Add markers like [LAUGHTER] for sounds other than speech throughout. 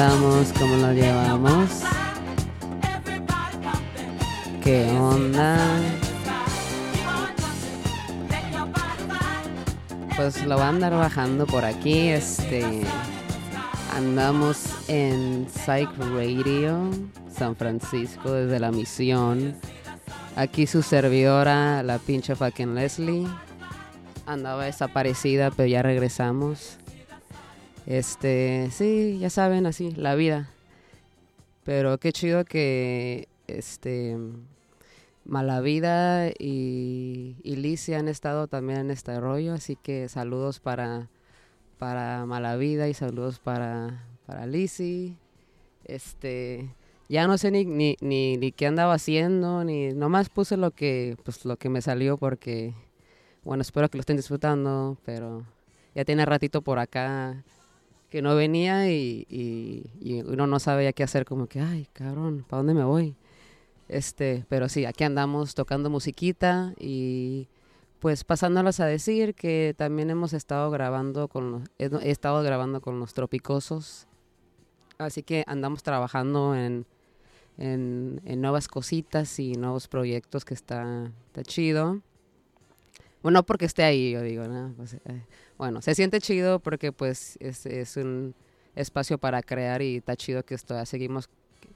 ¿Cómo lo llevamos? ¿Qué onda? Pues lo va a andar bajando por aquí. Este. Andamos en Psych Radio, San Francisco, desde la misión. Aquí su servidora, la pinche fucking Leslie. Andaba desaparecida, pero ya regresamos. Este, sí, ya saben, así, la vida. Pero qué chido que, este, Malavida y, y Lizzie han estado también en este rollo, así que saludos para, para Malavida y saludos para, para Lizzie. Este, ya no sé ni, ni, ni, ni qué andaba haciendo, ni nomás puse lo que, pues lo que me salió porque, bueno, espero que lo estén disfrutando, pero ya tiene ratito por acá que no venía y, uno no sabía qué hacer, como que, ay, cabrón, ¿para dónde me voy? Este, pero sí, aquí andamos tocando musiquita y pues pasándolas a decir que también hemos estado grabando con los, he, estado grabando con los tropicosos. Así que andamos trabajando en, en, nuevas cositas y nuevos proyectos que está, está chido. Bueno, no porque esté ahí, yo digo, ¿no? Pues, eh, bueno, se siente chido porque pues es, es un espacio para crear y está chido que esto, seguimos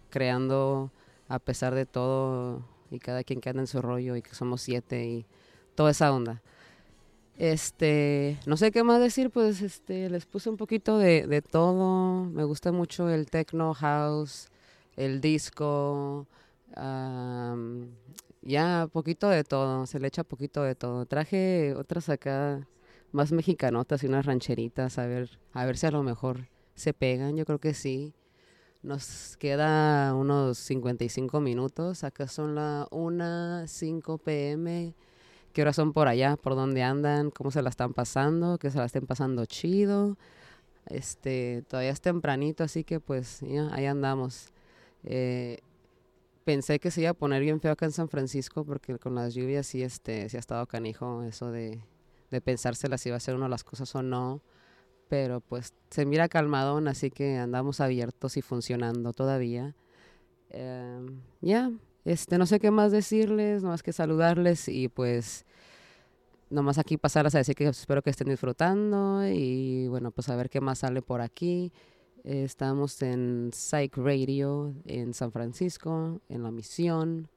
creando a pesar de todo y cada quien que anda en su rollo y que somos siete y toda esa onda. Este, no sé qué más decir, pues este, les puse un poquito de, todo. Me gusta mucho el techno house, el disco, ya poquito de todo, se le echa poquito de todo. Traje otras acá más mexicanotas y unas rancheritas, a ver, a ver si a lo mejor se pegan, yo creo que sí. Nos queda unos 55 minutos. Acá son las 1, 5 pm. ¿Qué horas son por allá? ¿Por dónde andan? ¿Cómo se la están pasando? ¿Que se la estén pasando chido? Este, todavía es tempranito, así que pues ya, ahí andamos. Eh, pensé que se iba a poner bien feo acá en San Francisco porque con las lluvias sí, este, sí ha estado canijo eso de, de pensársela si iba a ser de las cosas o no pero pues se mira calmadón, así que andamos abiertos y funcionando todavía. Eh, ya, este, no sé qué más decirles, no más que saludarles y pues nomás aquí pasarlas a decir que espero que estén disfrutando y bueno, pues a ver qué más sale por aquí. Estamos en Psych Radio en San Francisco, en La Misión.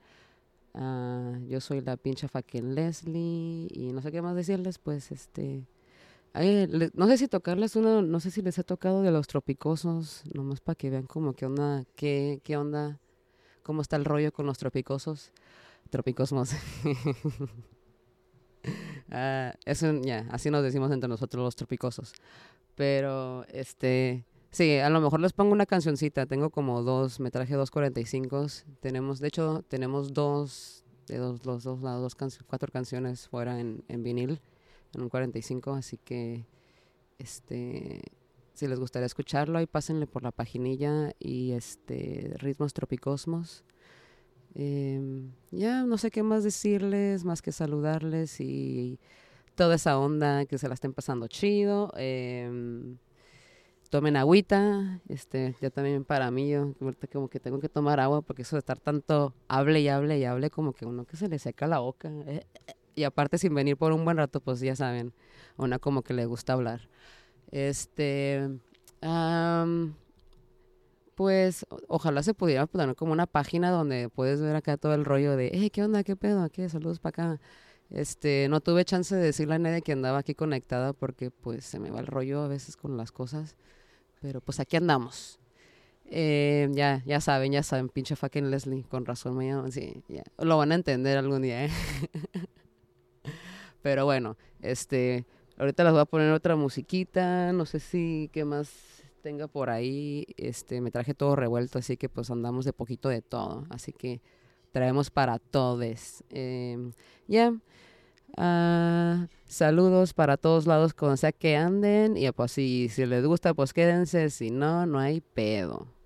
Ah, yo soy la pincha fucking Leslie y no sé qué más decirles, pues este... No sé si tocarles uno, no sé si les he tocado de los tropicosos, nomás para que vean como qué onda, qué, qué onda, cómo está el rollo con los tropicosos, tropicosmos. [LAUGHS] Ah, eso ya, así nos decimos entre nosotros los tropicosos. Pero, este, sí, a lo mejor les pongo una cancioncita, tengo como dos, me traje dos 45, tenemos, de hecho, tenemos dos, de dos, los dos lados, dos canc- cuatro canciones fuera en, en vinil en un 45, así que este si les gustaría escucharlo, ahí pásenle por la paginilla y este Ritmos Tropicosmos. Em, ya no sé qué más decirles, más que saludarles y toda esa onda, que se la estén pasando chido. em, tomen agüita, este, ya también para mí, yo como que tengo que tomar agua porque eso de estar tanto hable y hable y hable como que uno que se le seca la boca. eh, y aparte sin venir por un buen rato, pues ya saben, a una como que le gusta hablar. Este, am, pues ojalá se pudiera poner como una página donde puedes ver acá todo el rollo de, eh, ¿qué onda? ¿Qué pedo? ¿Qué? Saludos para acá. Este, no tuve chance de decirle a nadie que andaba aquí conectada porque pues se me va el rollo a veces con las cosas, pero pues aquí andamos. Eh, ya, ya saben, ya saben, pinche fucking Leslie, con razón me llaman, sí, ya, lo van a entender algún día, ¿eh? [LAUGHS] Pero bueno, este, ahorita les voy a poner otra musiquita, no sé si qué más tenga por ahí, este, me traje todo revuelto, así que pues andamos de poquito de todo, así que traemos para todos. Em, ya, ah, saludos para todos lados, como sea que anden, y pues si, si les gusta, pues quédense, si no, no hay pedo.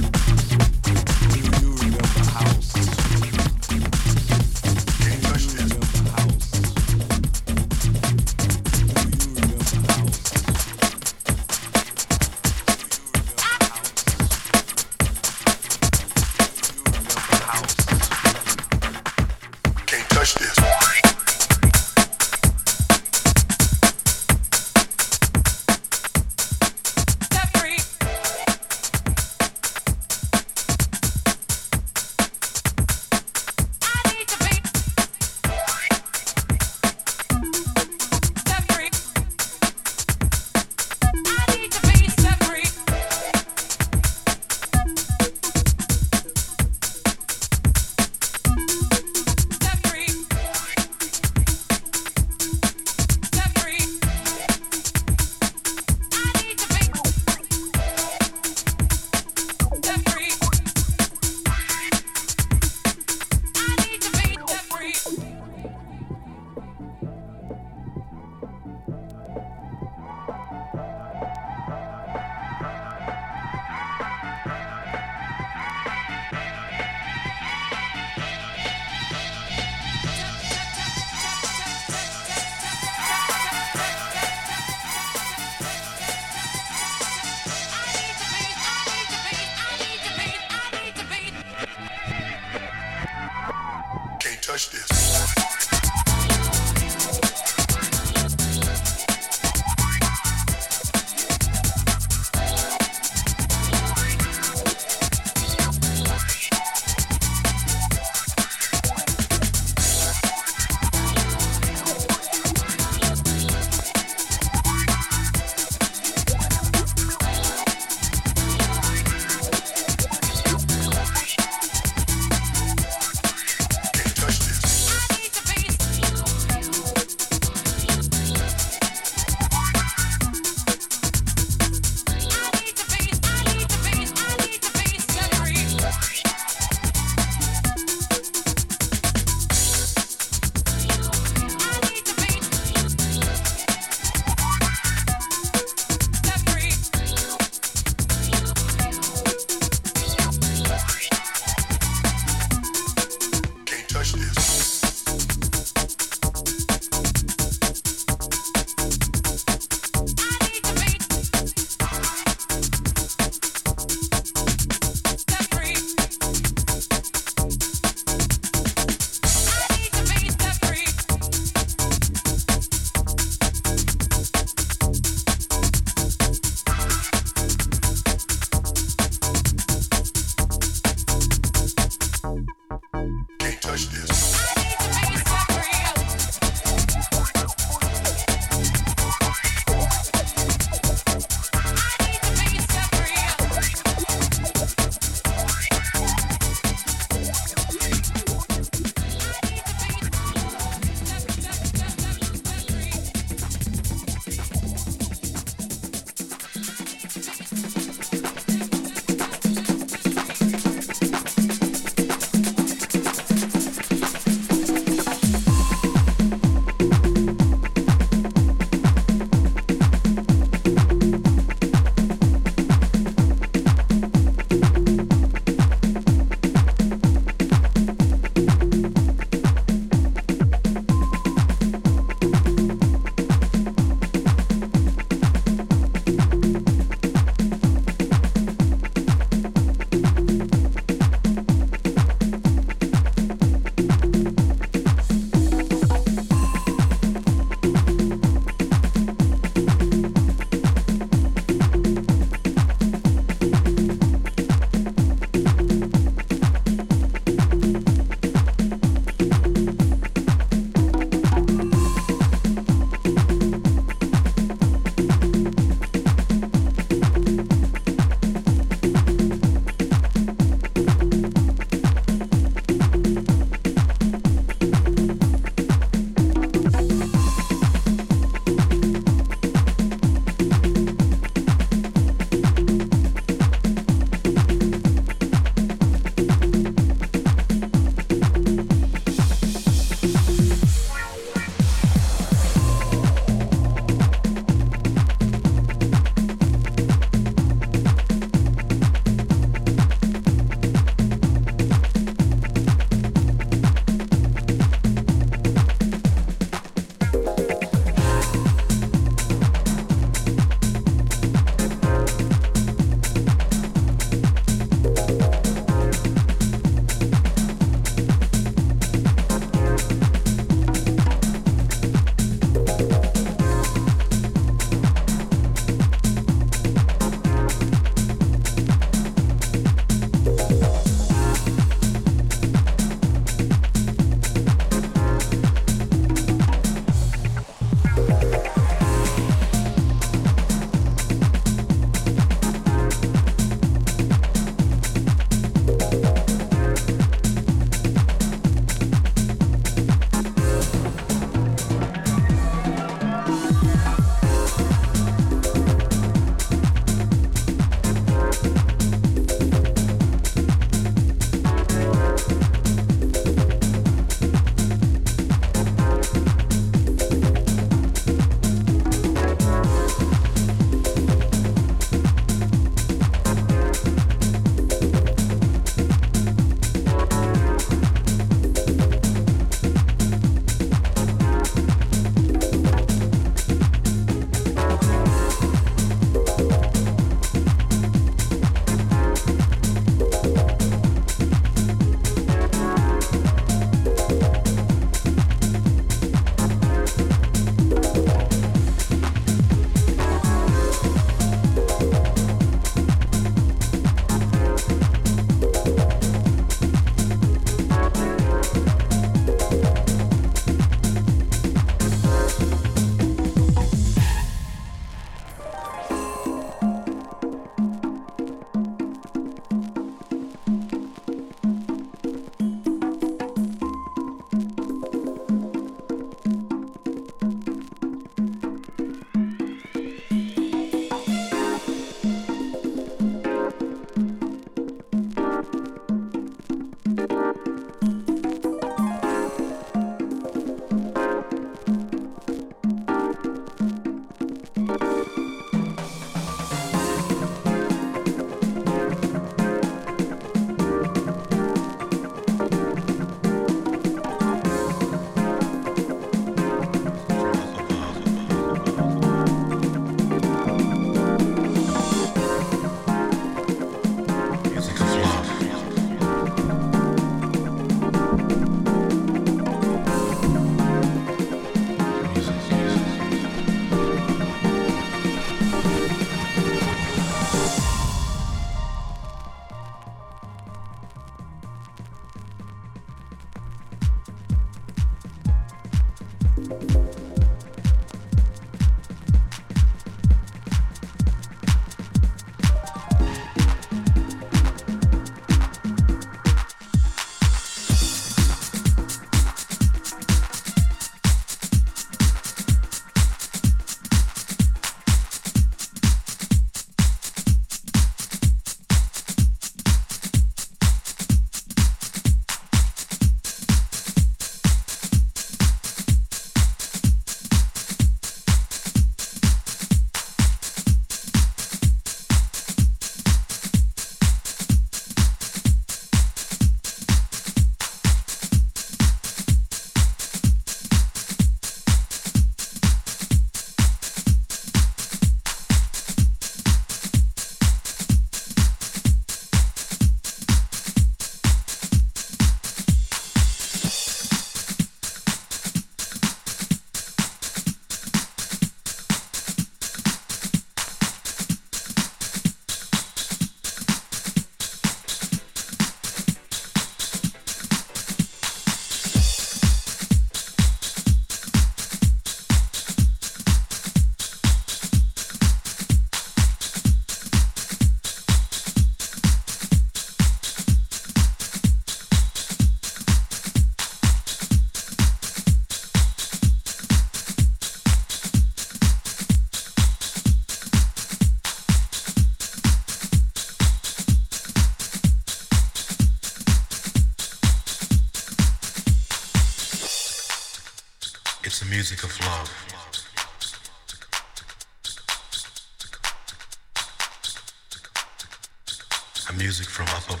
Music from up above.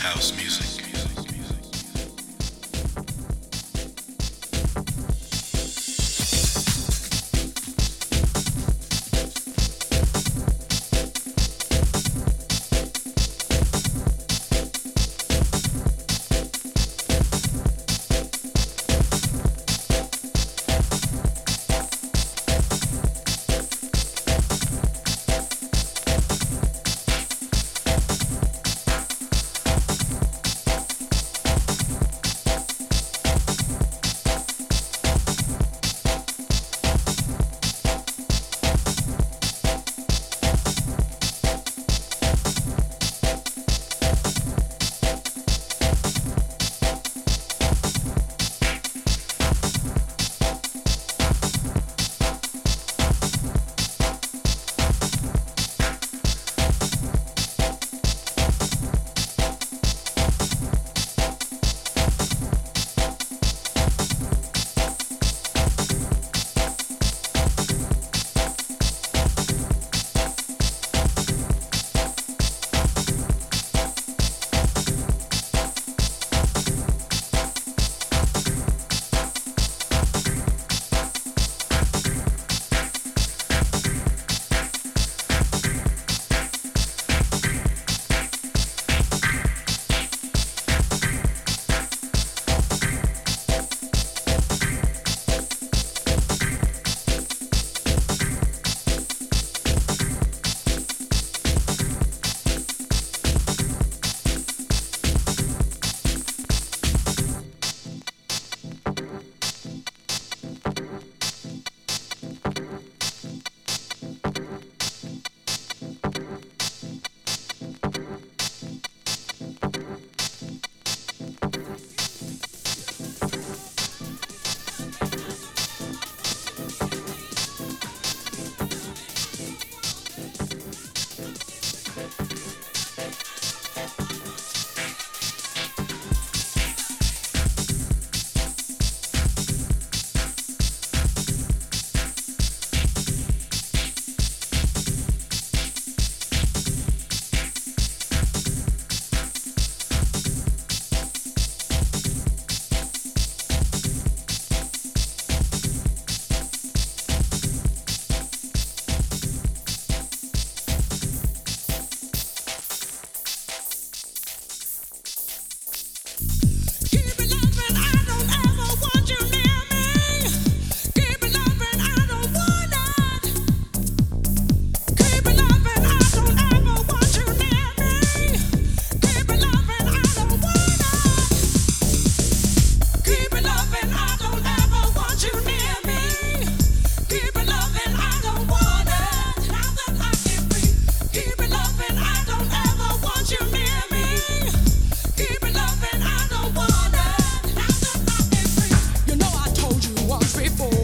House music. Oh.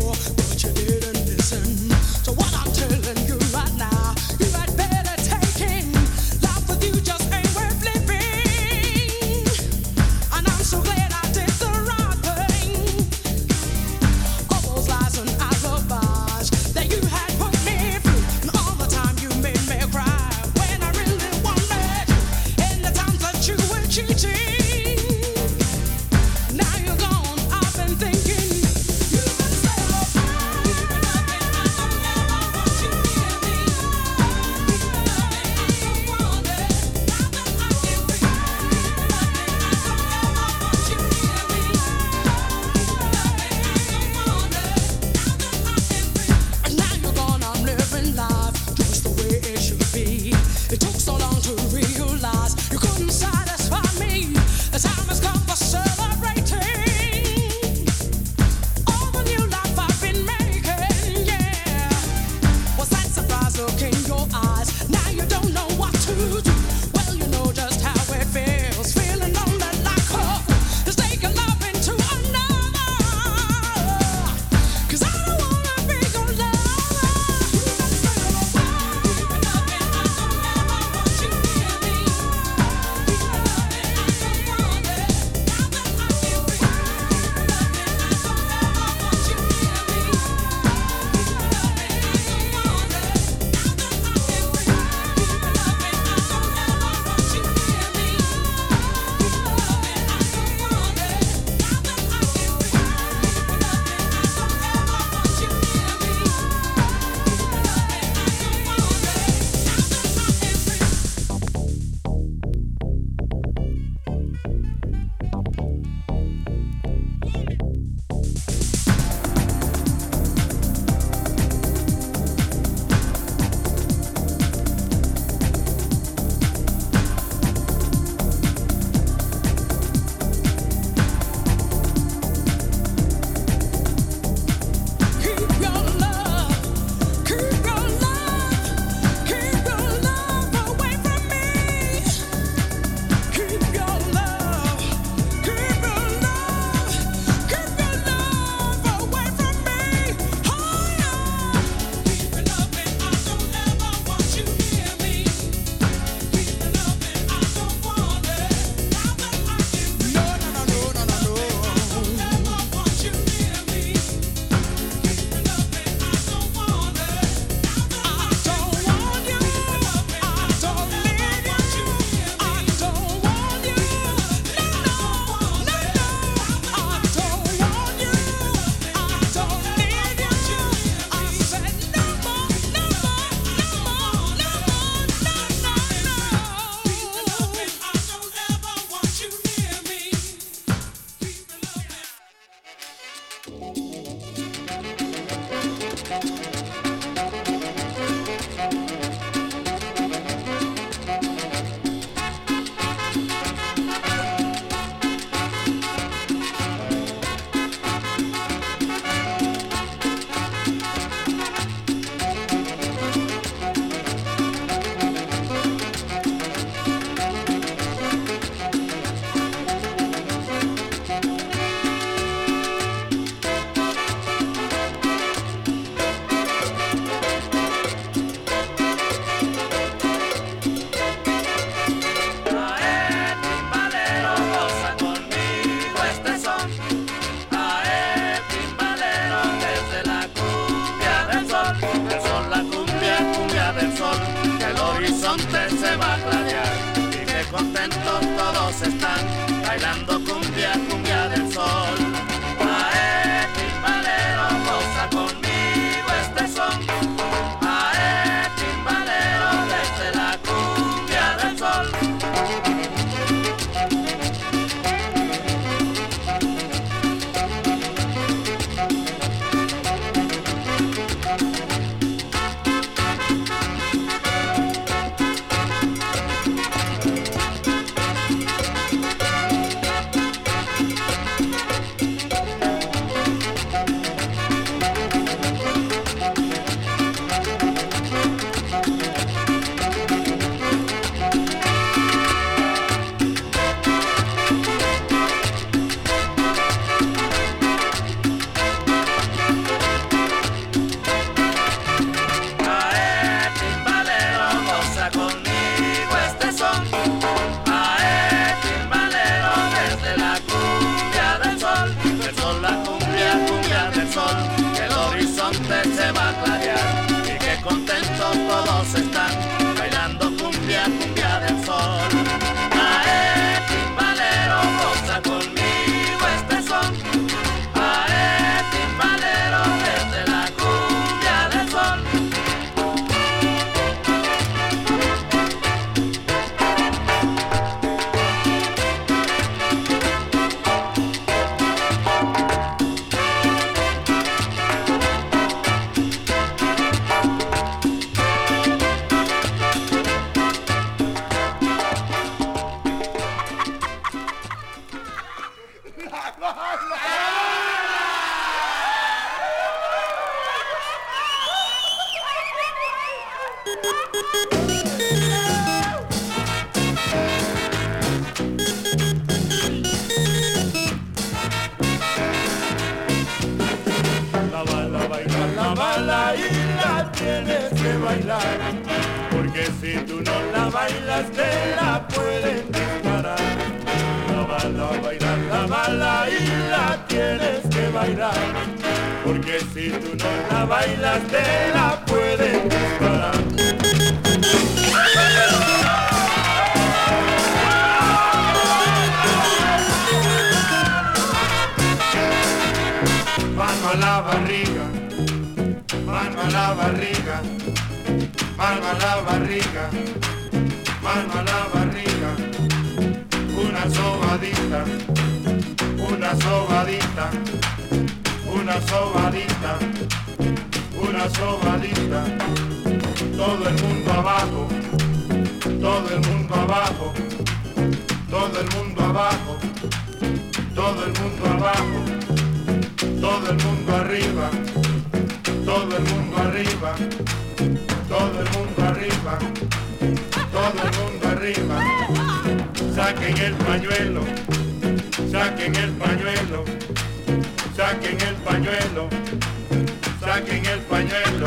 saquen el pañuelo,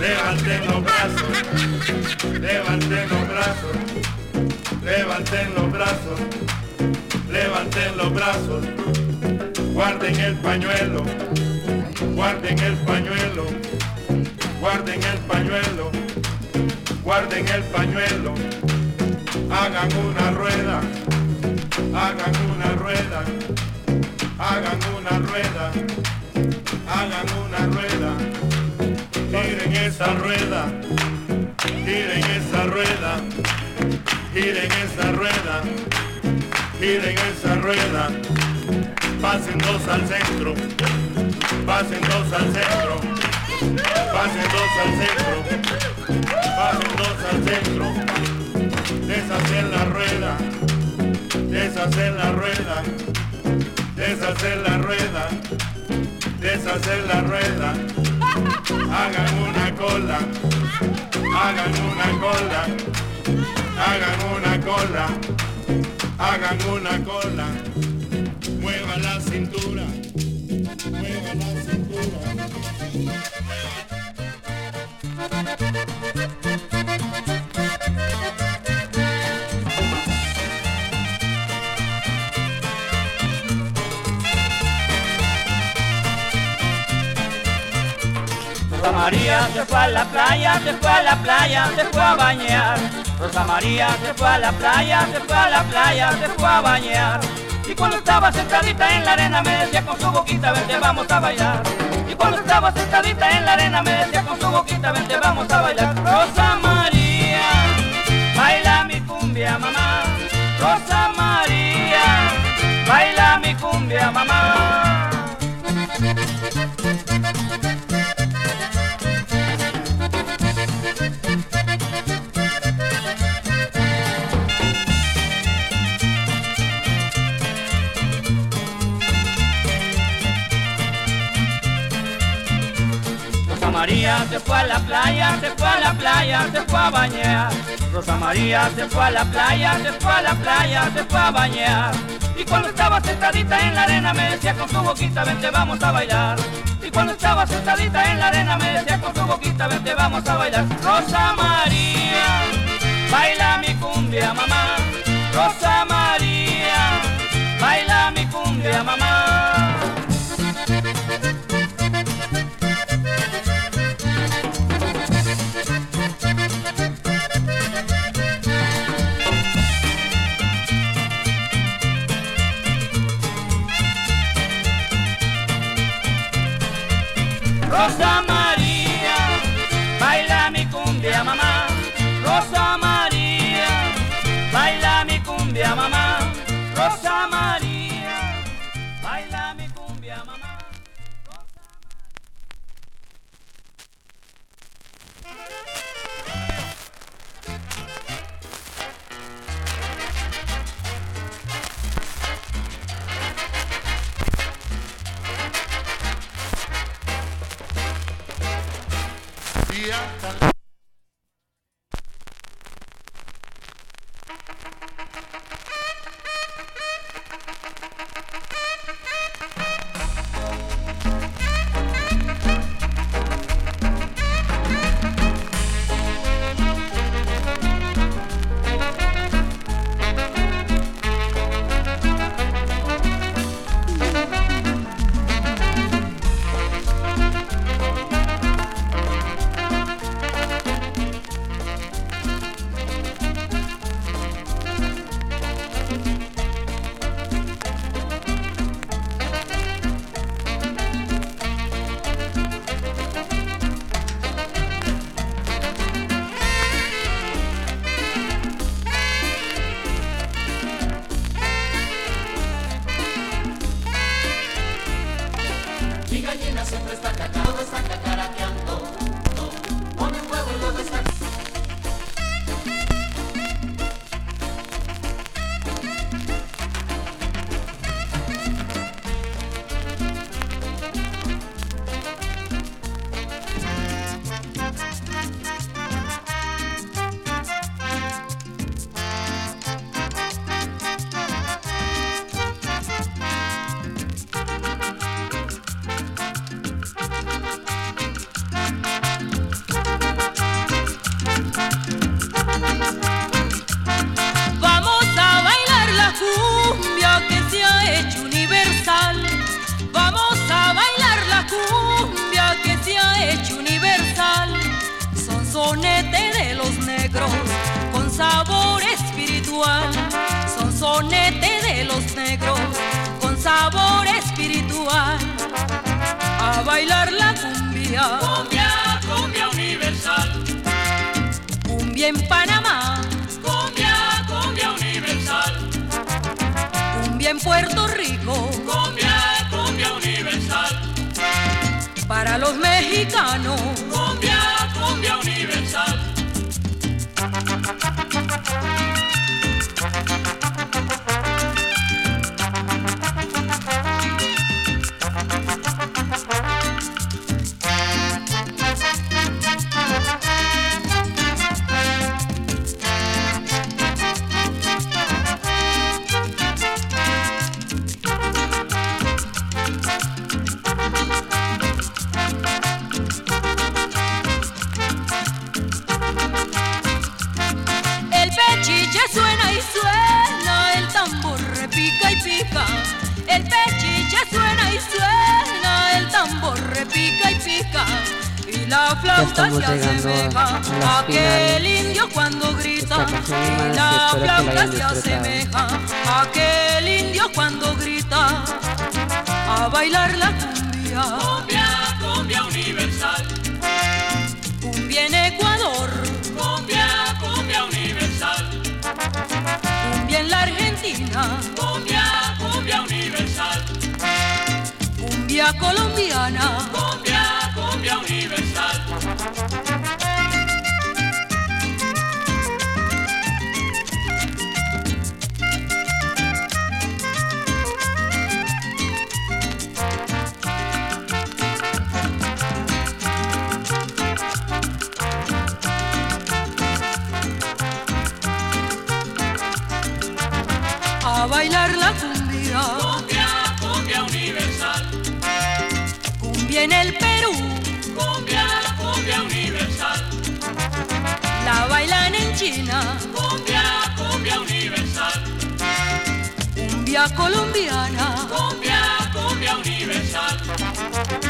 levanten los brazos, levanten los brazos, levanten los brazos, levanten los brazos, guarden el pañuelo, guarden el pañuelo, guarden el pañuelo, guarden el pañuelo, hagan una rueda, hagan una rueda, hagan una rueda hagan una rueda, giren esa rueda, giren esa rueda, giren esa rueda, giren esa rueda, pasen dos al centro, pasen dos al centro, pasen dos al centro, pasen dos al centro, deshacer la rueda, deshacer la rueda, deshacer la rueda deshacer la rueda, hagan una cola, hagan una cola, hagan una cola, hagan una cola, mueva la cintura, Rosa María se fue a la playa, se fue a la playa, se fue a bañar. Rosa María se fue a la playa, se fue a la playa, se fue a bañar. Y cuando estaba sentadita en la arena me decía con su boquita, vente vamos a bailar. Y cuando estaba sentadita en la arena me decía con su boquita, vente vamos a bailar. Rosa María, baila mi cumbia mamá. Rosa María, baila mi cumbia mamá. Se fue a la playa, se fue a la playa, se fue a bañar. Rosa María se fue a la playa, se fue a la playa, se fue a bañar. Y cuando estaba sentadita en la arena me decía con su boquita, vente vamos a bailar. Y cuando estaba sentadita en la arena me decía con su boquita, vente vamos a bailar. Rosa María, baila mi cumbia mamá. Rosa María, baila mi cumbia mamá. Cumbia en el Perú, Cumbia, cumbia universal. la bailan en China, Cumbia, cumbia universal. cumbia colombiana, Cumbia, cumbia universal.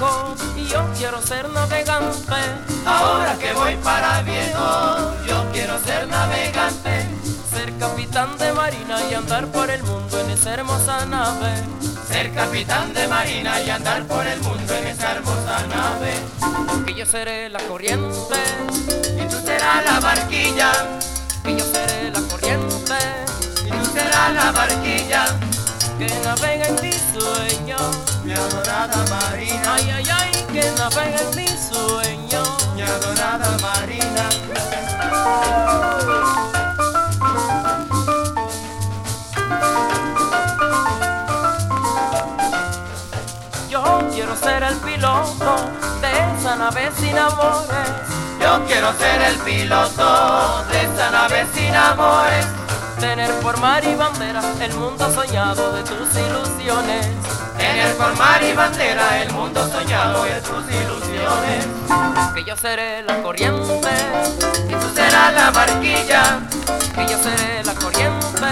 Viejo y yo quiero ser navegante. Ahora que voy para viejo, yo quiero ser navegante. Ser capitán de marina y andar por el mundo en esa hermosa nave. Ser capitán de marina y andar por el mundo en esa hermosa nave. Que yo seré la corriente, Y tú serás la barquilla, que yo seré la corriente. y tú serás la barquilla, Que navega en mi sueño. mi adorada marina, Ay, ay, ay, que navega en mi sueño. mi adorada marina. Yo quiero ser el piloto de esa nave sin amores. Yo quiero ser el piloto de esa nave sin amores. Tener por mar y bandera el mundo soñado de tus ilusiones. Tener por mar y bandera el mundo soñado de tus ilusiones. Que yo seré la corriente, Y tú serás la barquilla, que yo seré la corriente.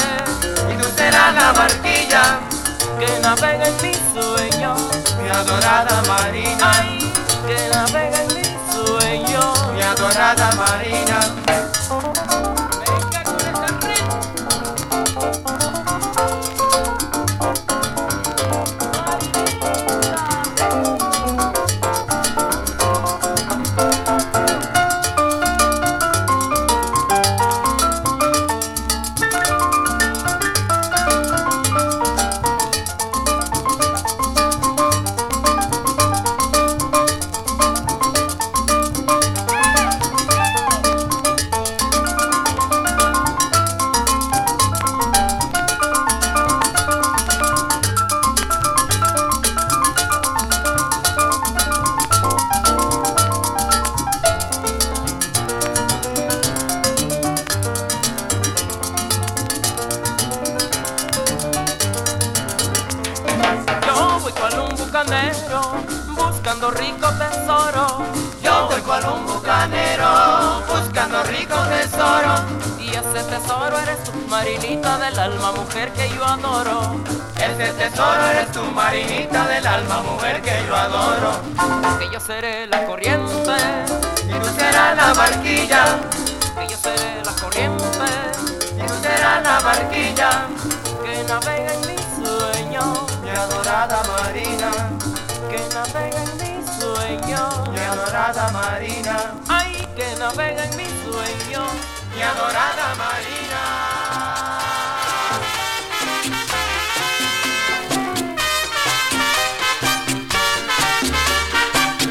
y tú serás la barquilla, Que navega en mi sueño. mi adorada marina, Ay, que navega en mi sueño. mi adorada marina. Adorada marina.